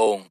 bồn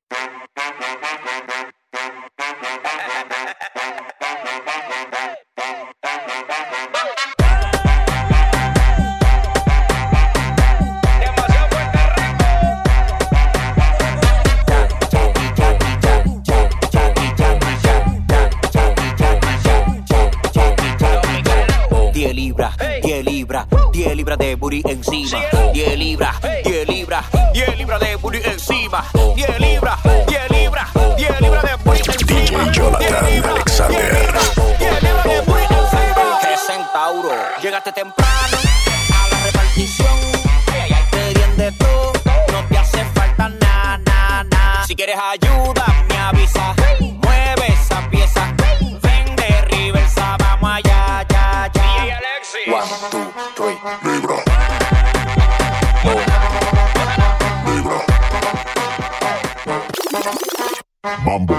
Bumble.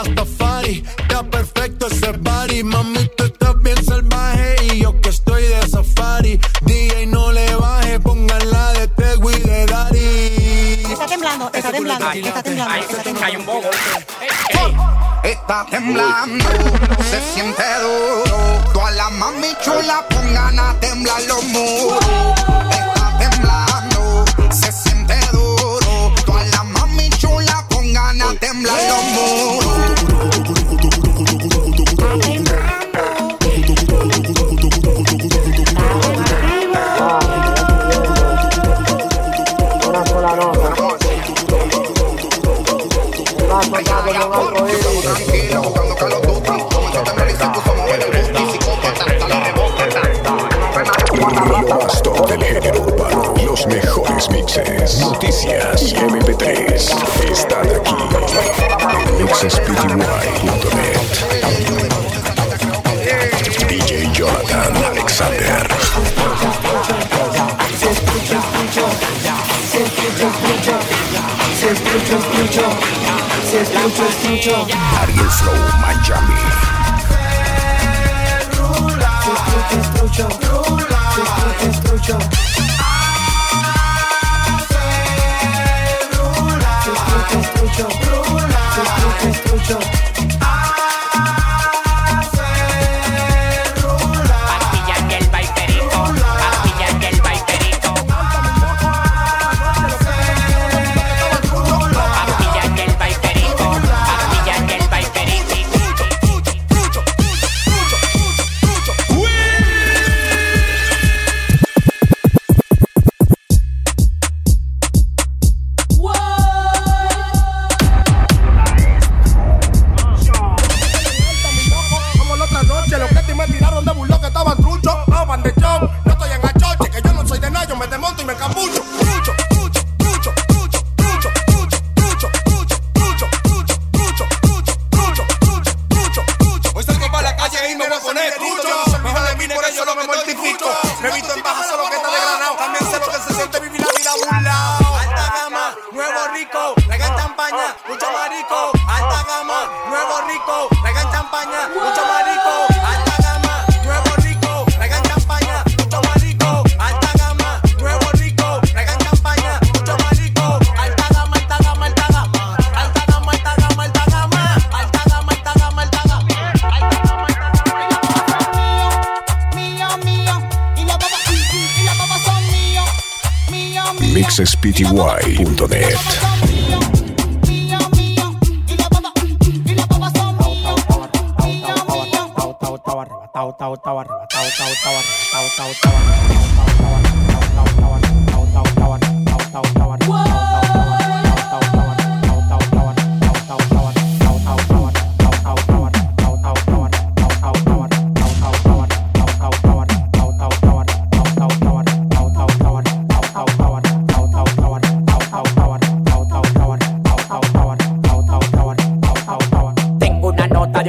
Rastafari. Está perfecto ese body. Mami, tú estás bien salvaje. Y yo que estoy de safari. DJ, no le baje. Pónganla de Tego y de Dari. Está temblando, está temblando, está temblando. Un bobo. Está temblando, se siente duro. Toda la mami chula pongan a temblar los muros. temblan los muros. DJ Jonathan Alexander. Ariel Flow Miami. Se escucha, escucha, escucha escucho, escucho, estrucho, estrucho. es pty.net.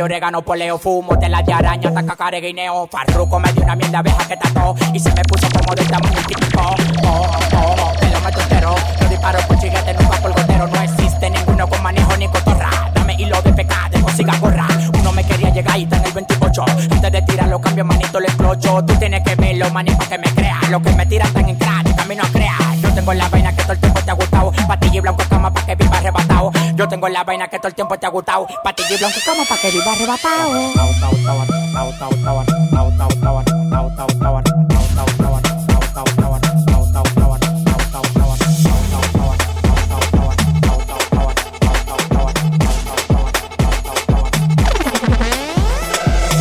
de orégano, poleo, fumo, tela de araña, hasta cacare guineo. Farruco me dio una mierda abeja que tacó y se me puso como de tamaño típico. Oh, oh, oh, oh, te lo meto entero. No disparo por chiguete, nunca por gotero. No existe ninguno con manejo ni cotorra. Dame hilo de pecado, no siga gorra. Uno me quería llegar y está en el 28. Antes de tirarlo, cambio manito, lo explocho. Tú tienes que verlo, maní, para que me creas. Lo que me tiran tan en crack, camino a crear. Yo tengo la vaina que todo el tiempo te ha gustado. Patillo y blanco cama, pa' que viva arrebatado. Yo tengo la vaina que todo el tiempo te ha gustado. Patillo blanco como pa' que viva arrebatado.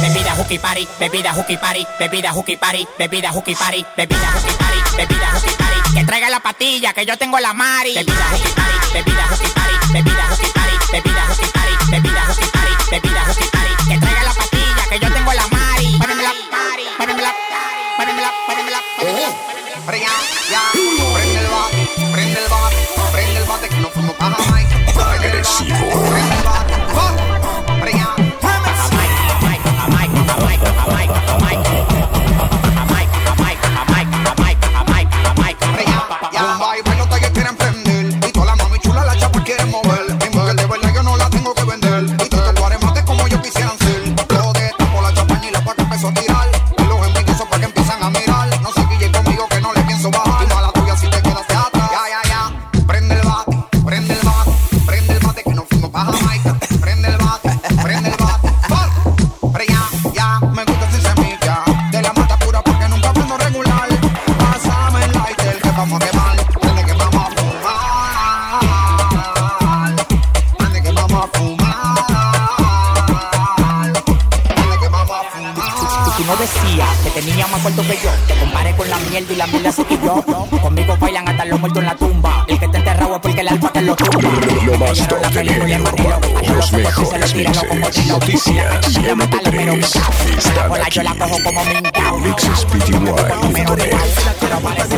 Bebida hooky party, bebida hooky party, bebida hooky party, bebida hooky party, bebida hooky party, bebida party. Que traiga la patilla, que yo tengo la mari. Bebida hooky party, bebida hooky party, bebida hooky party, bebida hooky party, bebida hooky party, bebida hooky party. Que traiga la patilla, que yo tengo la mari.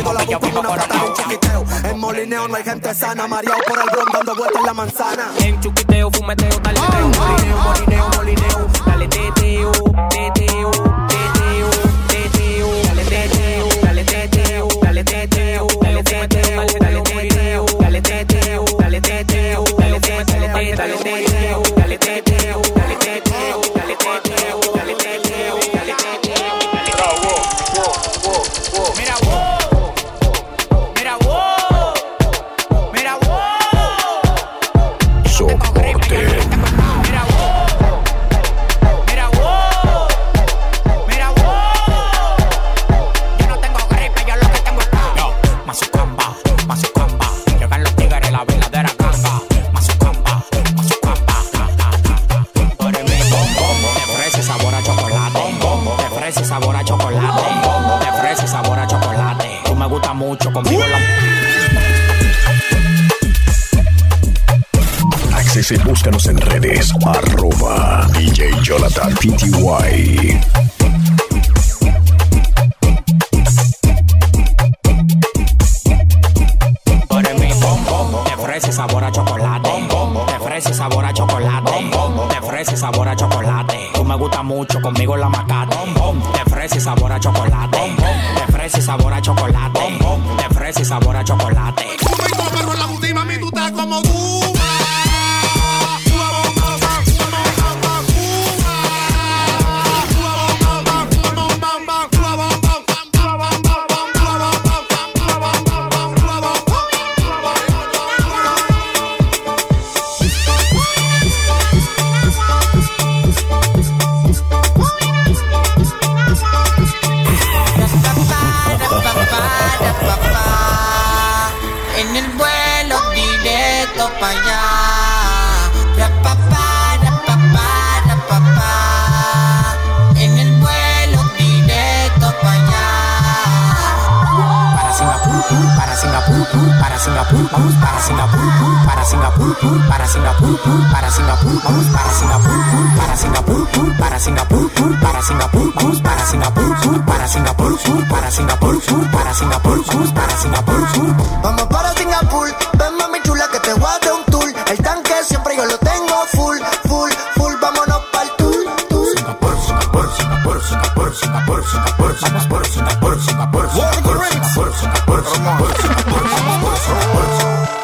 Tengo la como una plata de un chiquiteo. En Molineón no hay gente sana, mareado por el bron dando vueltas en la manzana. En y sabor a chocolate. De fresa sabor a chocolate. Tú me gusta mucho conmigo la... Accese, búscanos en redes. Arroba DJ Jonathan PTY. Vamos para Singapur, pur, para Singapur, pur, para Singapur, pur, para Singapur, vamos para Singapur, pur, para Singapur, pur, para Singapur, pur, para Singapur, vamos para Singapur, pur, para Singapur, pur, para Singapur, pur, para Singapur, pur, para Singapur, pur. Vamos para Singapur, ven mami chula que te voy a dar un tour. El tanque siempre yo lo tengo full, full, full. Vámonos para el tour, tour. Singapur, Singapur, Singapur, Singapur, Singapur, Singapur, Singapur, Singapur, Singapur, Singapur, Singapur, Singapur, Singapur, Singapur.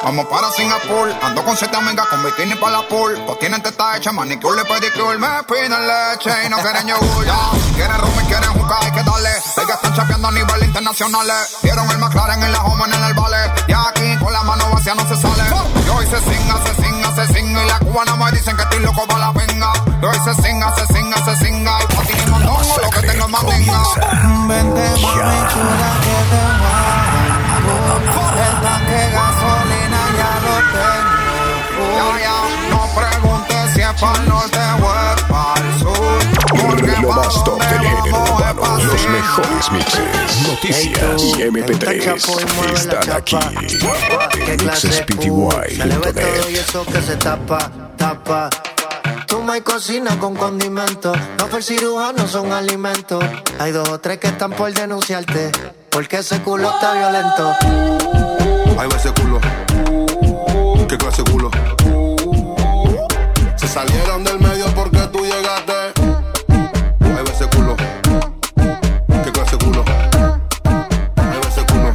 Vamos para Singapur, ando con siete amigas con bikini para la pool. Pues tienen teta hecha, manicure y pedicure. Me piden leche y no quieren yogur. Ya, quieren rum y quieren jugar, hay que darle. Ellas están chapeando a nivel internacional. Vieron el McLaren en la home en el vale. Y aquí con la mano vacía no se sale. Yo hice singa, se singa, se singa. Y la cubana me dicen que estoy loco para la venga. Yo hice singa, se singa, se singa. Y pa' ti mondongo, lo que tengo es más minga. Vente mami chula que te el norte o es para el sur. Porque Lo más top del género urbano, los mejores mixes, noticias y MP3 están aquí en Se le ve todo y mixespty.net. eso que se tapa, tapa. Toma y cocina con condimentos. No fue cirujano, son alimentos. Hay dos o tres que están por denunciarte. Porque ese culo está violento. Ahí va ese culo. Salieron del medio porque tú llegaste. Ahí va ese culo. ¿Qué clase culo? Ahí va ese culo.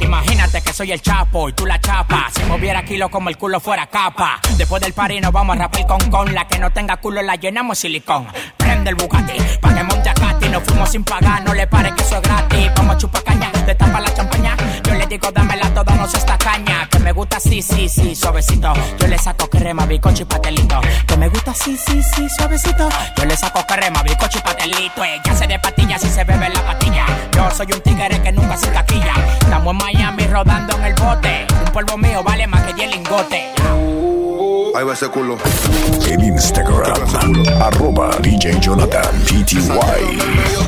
Imagínate que soy el chapo y tú la chapa. Si moviera kilo como el culo fuera capa. Después del party nos vamos a rapar con con. La que no tenga culo la llenamos silicón. Prende el Bugatti, pa' que monte a Katy. Nos fuimos sin pagar, no le pare que eso es gratis. Vamos a chupar caña, destapa la champaña. Yo le digo, dámela toda, no esta caña. Que me gusta así, sí, sí, suavecito. Yo le saco crema, bicocho y patelito. Que me gusta así, sí, sí, suavecito. Yo le saco crema, bicocho y patelito. Ella se de patillas y se bebe la patilla. Yo soy un tigre que nunca se caquilla. Estamos en Miami rodando en el bote. Un polvo mío vale más que 10 lingotes. Ahí va ese culo. En Instagram, arroba DJ Jonathan PTY.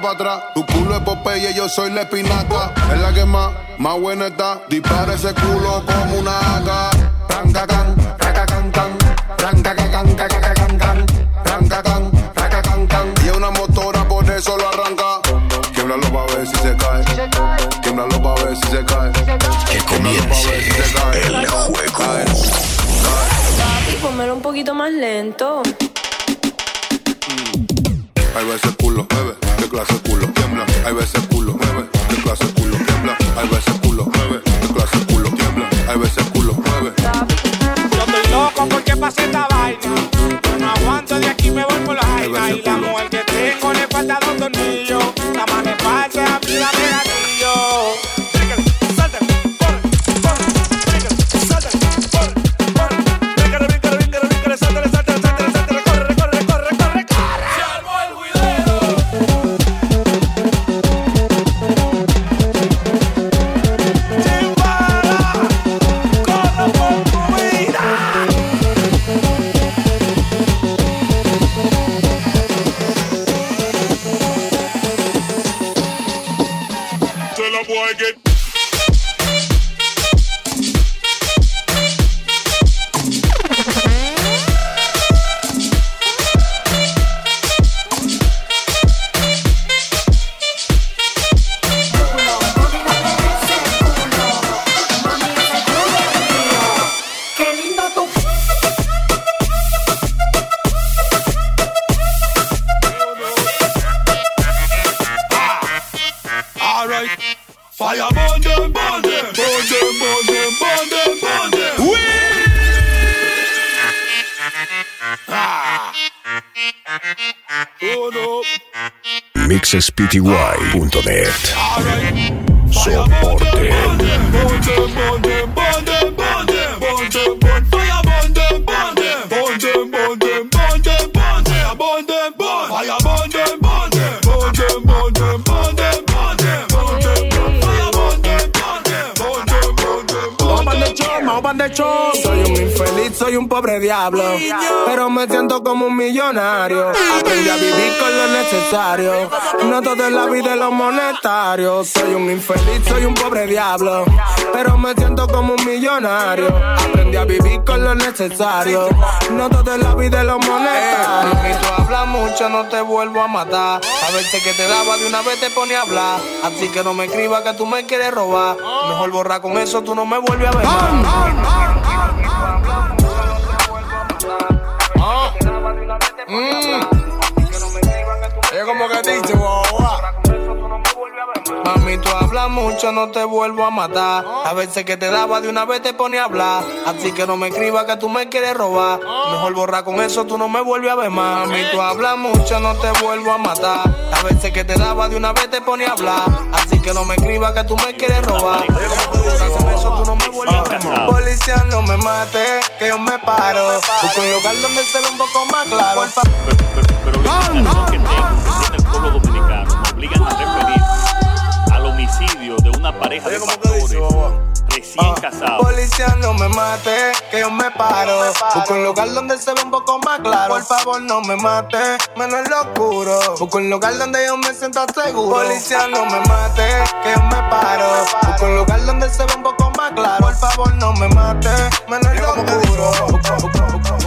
Para atrás. Tu culo es Popeye, yo soy la espinaca. Es la que más, más buena está. Dispara ese culo como una AK. Rancacan, racacan, can. Rancacan, cacacan, can. Rancacan, racacan, can. Y es una motora, por eso lo arranca. Quiebralo pa' ver si se cae. Quiebralo pa' ver si se cae. Que comience el juego. Papi, pónmelo un poquito más lento. Ahí va ese culo, bebe, qué clase de culo, tiembla. Va ese culo, bebe, qué clase de culo, tiembla. Va ese culo, bebe, qué clase de culo, tiembla. Va ese culo, bebe. Yo estoy loco porque pasé esta vaina. No aguanto de aquí, me voy por la jaina. Y la mujer no. mixespty.net Soporte. De. Soy un infeliz, soy un pobre diablo. Pero me siento como un millonario. Aprendí a vivir con lo necesario. No todo en la vida es lo monetario. Soy un infeliz, soy un pobre diablo. Pero me siento como un millonario. Aprendí a vivir con lo necesario. No todo en la vida es lo monetario. Mami, tú hablas mucho, no te vuelvo a matar. A veces que te daba de una vez te pone a hablar. Así que no me escribas que tú me quieres robar. Mejor borrar con eso, tú no me vuelves a ver. Mm. Es como que dice, guau, guau. Mami, tú hablas mucho, no te vuelvo a matar. A veces que te daba de una vez te pone a hablar. Así que no me escribas que tú me quieres robar. Mejor borrar con eso, tú no me vuelves a ver más. Mami, tú hablas mucho, no te vuelvo a matar. A veces que te daba de una vez te pone a hablar. Así que no me escribas que tú me quieres robar. Mejor con eso, tú no me vuelves a ver más. Policía, no me mate, que yo me paro. Busco un lugar donde se ve un poco más claro. Pero la información que tengo, que tiene el pareja de pastores recién casados. Policía, no me mate, que yo me paro. Busco un lugar donde se ve un poco más claro. Por favor, no me mate, menos en lo oscuro. Busco un lugar donde yo me sienta seguro. Policía, no me mate, que yo me paro. Busco un lugar donde se ve un poco más claro. Por favor, no me mate, menos en lo oscuro.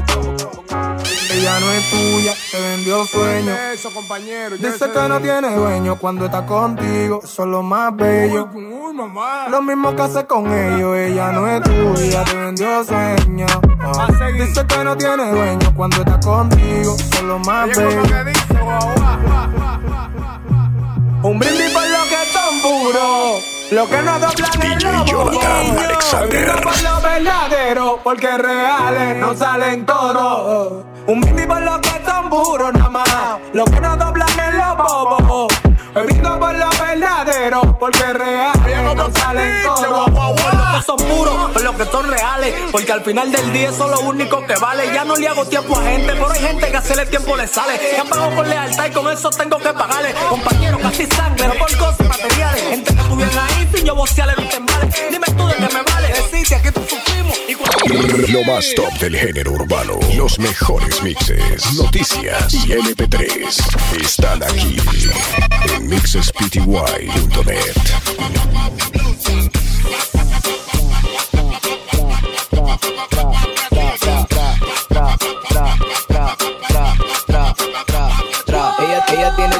Ella no es tuya, te vendió sueño. Eso, compañero. Dice que no tiene dueño cuando está contigo, eso es lo más bello. Uy, mamá. Lo mismo que hace con ellos, ella no es tuya, te vendió sueño. Ah. Dice que no tiene dueño cuando está contigo, eso es lo más Oye, como que bello. Un brindis por lo que son puros, lo que no doblan el lobo. Jonathan Alexander. Por lo verdadero, porque reales no salen todos. Un brindis por lo que son puros, nada más, lo que no doblan el lobo. Un brindis por lo verdadero, porque reales no salen todos. Por lo que son puros, por lo que son reales. Porque al final del día eso es lo único que vale. Ya no le hago tiempo a gente, pero hay gente que hacerle tiempo le sale. Han pagado con lealtad y con eso tengo que pagarle. Compañeros, casi sangre, no por cosas materiales. Gente que estuvieron ahí sin yo vocearle los tembales. Lo más top del género urbano, los mejores mixes, noticias y MP3 están aquí en mixespty.net.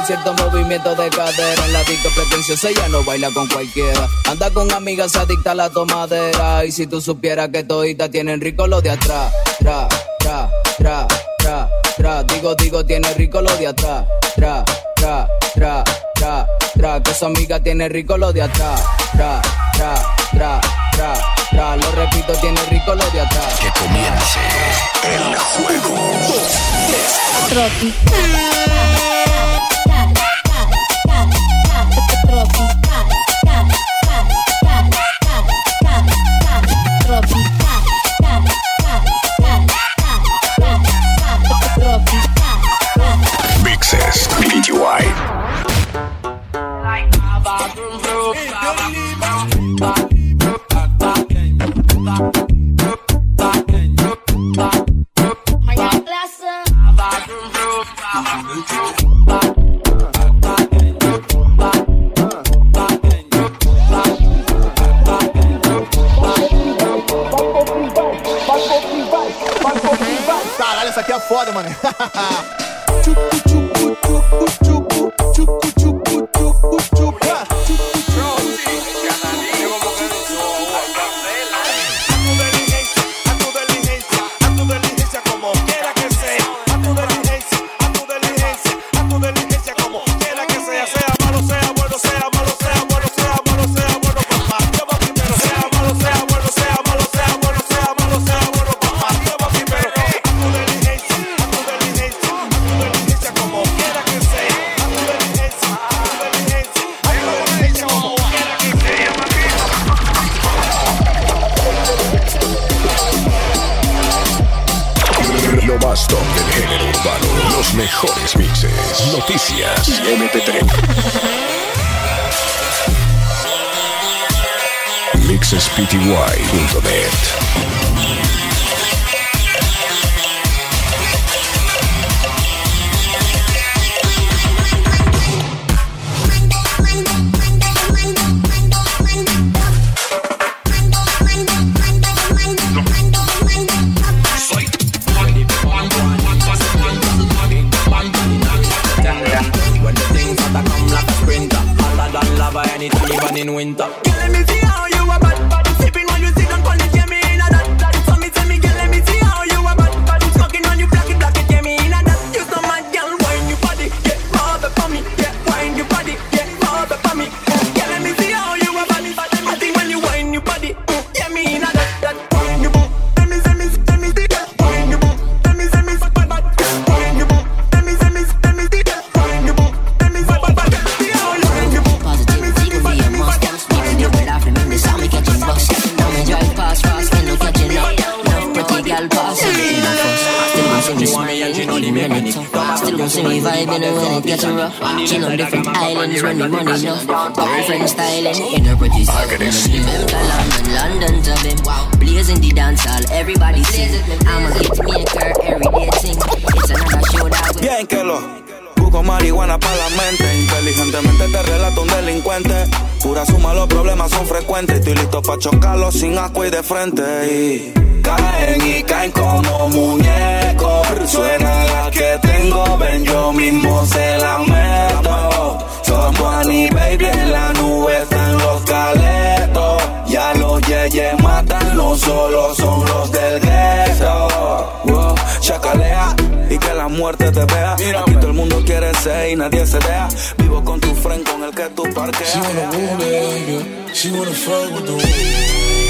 ella tiene cierto movimiento de cadera. En la disco pretenciosa ella no baila con cualquiera. Anda con amigas adicta a la tomadera. Y si tú supieras que todita tienen rico lo de atrás. Tra, tra, tra, tra, tra. Digo, digo, tiene rico lo de atrás. Tra, tra, tra, tra, tra. Que su amiga tiene rico lo de atrás. Tra, tra, tra, tra, tra. Lo repito, tiene rico lo de atrás. Que comience el juego. Mixes Caralho, essa aqui é foda, mano. MixesPTY.net. vibing on different islands money styling in a pretty style. Remember London, London to them. Blazing the dance hall, everybody sing. I'm a hit maker, every day sing. It's another show that we Bien que lo busco marihuana para la mente. Inteligentemente te relato un delincuente. Pura suma, los problemas son frecuentes. Estoy listo para chocarlos sin asco y de frente. Y caen y caen como muñecos. Suena la que tengo, ven yo mismo se la meto. Somos Annie Baby en la nube están los caletos. Ya los yeyes matan, no solo son los del gueto. Wow, chacalea y que la muerte te vea. Aquí todo el mundo quiere ser y nadie se vea. Vivo con tu friend con el que tú parqueas. She wanna roll baby. She wanna fuck with the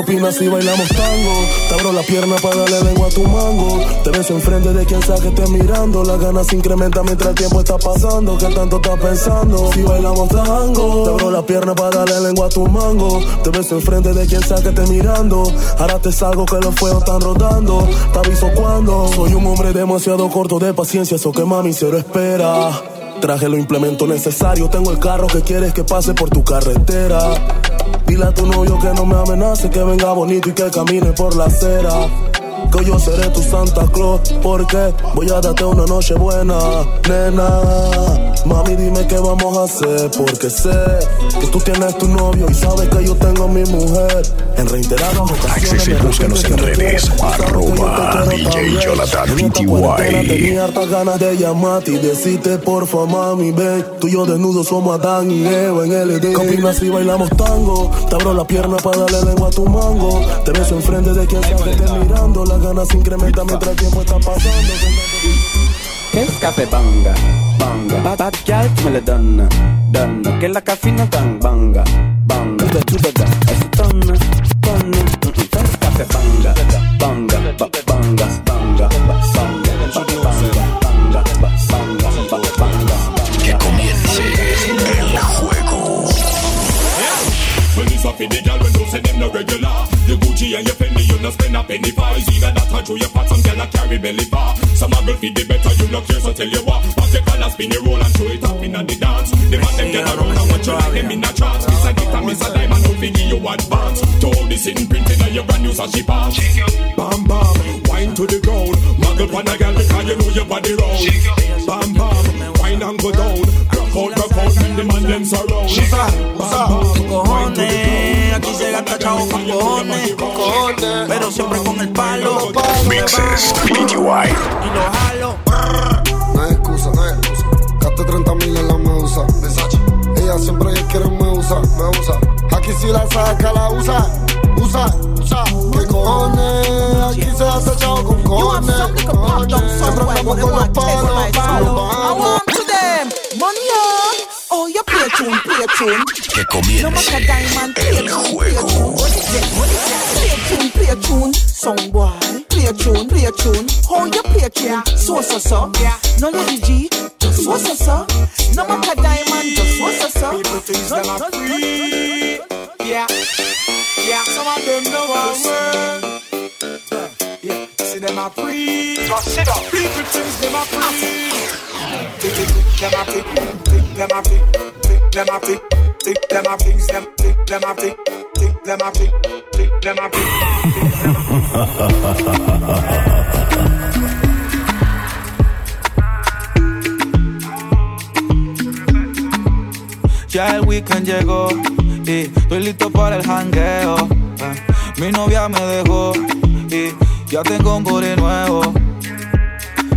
¿Qué opinas si bailamos tango? Te abro la pierna para darle lengua a tu mango. Te beso enfrente de quien sea que esté mirando. Las ganas se incrementan mientras el tiempo está pasando. ¿Qué tanto estás pensando? Si bailamos tango, te abro la pierna para darle lengua a tu mango. Te beso enfrente de quien sea que esté mirando. Ahora te salgo que los fuegos están rodando. Te aviso cuando. Soy un hombre demasiado corto de paciencia. Eso que mami cero espera. Traje los implementos necesarios. Tengo el carro que quieres que pase por tu carretera. Dile a tu novio que no me amenace, que venga bonito y que camine por la acera. Que yo seré tu Santa Claus, porque voy a darte una noche buena, nena. Mami, dime qué vamos a hacer, porque sé que tú tienes tu novio y sabes que yo tengo mi mujer. En reiteradas ocasiones. Accese, me búscanos en redes. tú Arroba DJ. Jonathan PTY. Tenía hartas ganas de llamarte y decirte porfa mami ven Tú y yo desnudos somos Adán y Eva en ¿Qué opinas si bailamos tango? Te abro la pierna para darle lengua a tu mango Te beso enfrente de quien sea que esté mirando Las ganas se incrementan mientras el tiempo está pasando ¿Qué es café banga? Banga. Bad, bad girl, me le donna, donna. Que la cafina tan banga, banga. Da, da, da, da. Es donna, donna. ¿Qué es café banga? Banga, ba, banga, banga, ba, banga, ba, banga, banga, ba, banga, ba, banga. Que comience el juego. Well, this up in the girl when you say them no regular. The Gucci and your Fendi, you no spend a penny for. It's either that or through your pot, some girl a carry belly bar. Some a girl feed the better, you no care, so tell you what. Pop your collar, spin your roll and throw it up in the dance. The man them get around and watch you like them in a trance. Miss a gift and miss a diamond, don't figure you advance. To all this in printing on your brand new sashi pass. Bam bam, wine to the ground. Muggle pan a girl because you know your body round. Bam bam, wine and go down. Rock out, rock out, when the man them surround. Bam bam, wine to the ground. Aquí se gasta chavo con cojones, pero siempre con el palo. Mixes PTY. Y lo jalo. No hay excusa, no hay excusa. Gasté 30 mil en la medusa. Ella siempre quiere me usa, me usa. Aquí si la saca, la usa, usa, usa. ¿Qué cojones? Aquí se hace chavo con cojones. Siempre andamos con los palos. I want to them, money on. Oh, you play tune, play tune. Que No matter comience diamond, play el tune, play juego. tune. What is it? What is it? Play tune, play tune. Song boy, play tune, play tune. How you play tune? So so so. No lady G, just so so so. No matter diamond, just so so so. People think them are free. Yeah, yeah. Some of them know our word. Yeah, see them are free. People think them are free. Them are free. Them are free. Them are free. Them are free. Them think them are free. Ya el weekend llegó y estoy listo para el jangueo. Eh, Mi novia me dejó y ya tengo un booty nuevo.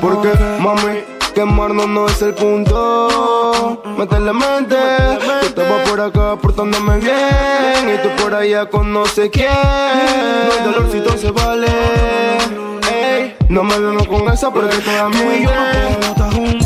Porque, mami, quemarnos no es el punto. Métele mente. Yo estaba por acá portándome bien. Y tú por allá con no sé quién. No hay dolorcito se vale. Ey, no me vemos con esa porque toda mi Tú y yo no podemos estar juntos.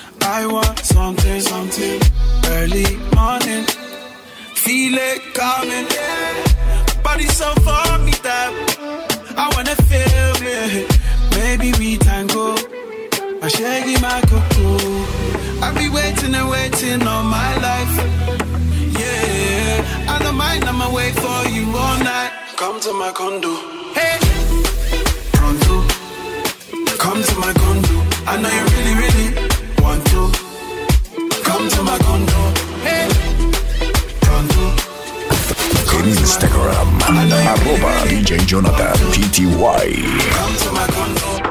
I want something, something. Early morning. Feel it coming. Body so for me that I wanna feel it. Maybe we tango. I shaggy my cocoa. I've been waiting and waiting all my life. Yeah, I don't mind, I'ma wait for you all night. Come to my condo. Hey, pronto. Come to my condo. I know you really, really to. Come to my condo. Hey, pronto. En Instagram, arroba DJ Jonathan PTY. Come to my condo.